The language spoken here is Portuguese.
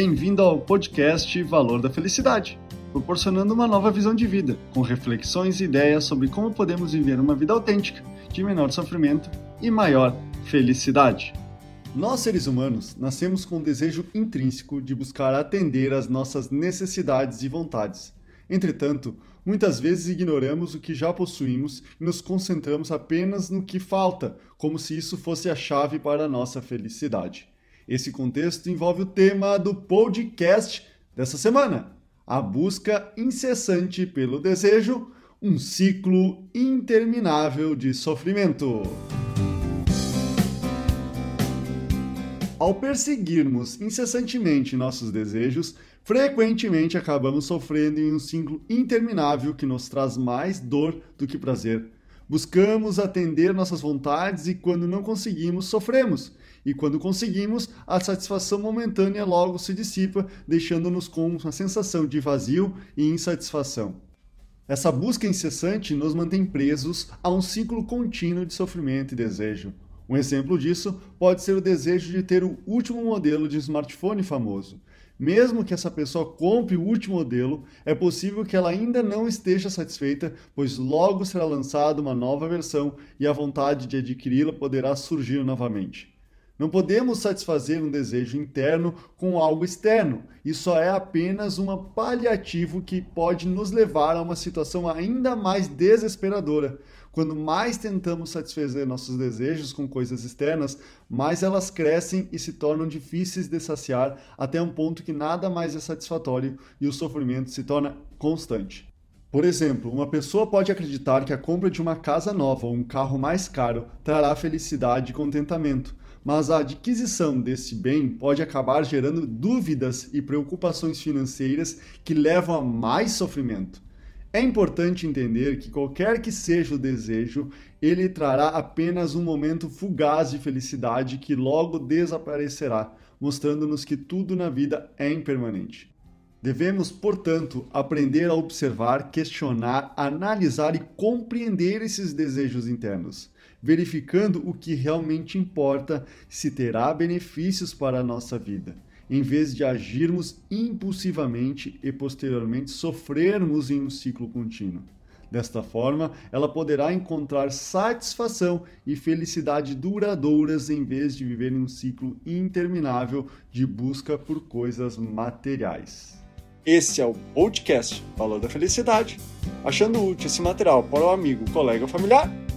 Bem-vindo ao podcast Valor da Felicidade, proporcionando uma nova visão de vida, com reflexões e ideias sobre como podemos viver uma vida autêntica, de menor sofrimento e maior felicidade. Nós, seres humanos, nascemos com o desejo intrínseco de buscar atender às nossas necessidades e vontades. Entretanto, muitas vezes ignoramos o que já possuímos e nos concentramos apenas no que falta, como se isso fosse a chave para a nossa felicidade. Esse contexto envolve o tema do podcast dessa semana: a busca incessante pelo desejo, um ciclo interminável de sofrimento. Ao perseguirmos incessantemente nossos desejos, frequentemente acabamos sofrendo em um ciclo interminável que nos traz mais dor do que prazer. Buscamos atender nossas vontades e, quando não conseguimos, sofremos. E quando conseguimos, a satisfação momentânea logo se dissipa, deixando-nos com uma sensação de vazio e insatisfação. Essa busca incessante nos mantém presos a um ciclo contínuo de sofrimento e desejo. Um exemplo disso pode ser o desejo de ter o último modelo de smartphone famoso. Mesmo que essa pessoa compre o último modelo, é possível que ela ainda não esteja satisfeita, pois logo será lançada uma nova versão e a vontade de adquiri-la poderá surgir novamente. Não podemos satisfazer um desejo interno com algo externo. Isso é apenas um paliativo que pode nos levar a uma situação ainda mais desesperadora. Quando mais tentamos satisfazer nossos desejos com coisas externas, mais elas crescem e se tornam difíceis de saciar até um ponto que nada mais é satisfatório e o sofrimento se torna constante. Por exemplo, uma pessoa pode acreditar que a compra de uma casa nova ou um carro mais caro trará felicidade e contentamento, mas a adquisição desse bem pode acabar gerando dúvidas e preocupações financeiras que levam a mais sofrimento. É importante entender que qualquer que seja o desejo, ele trará apenas um momento fugaz de felicidade que logo desaparecerá, mostrando-nos que tudo na vida é impermanente. Devemos, portanto, aprender a observar, questionar, analisar e compreender esses desejos internos, verificando o que realmente importa, se terá benefícios para a nossa vida em vez de agirmos impulsivamente e posteriormente sofrermos em um ciclo contínuo. Desta forma, ela poderá encontrar satisfação e felicidade duradouras em vez de viver em um ciclo interminável de busca por coisas materiais. Esse é o podcast Valor da Felicidade. Achando útil esse material para o amigo, colega ou familiar,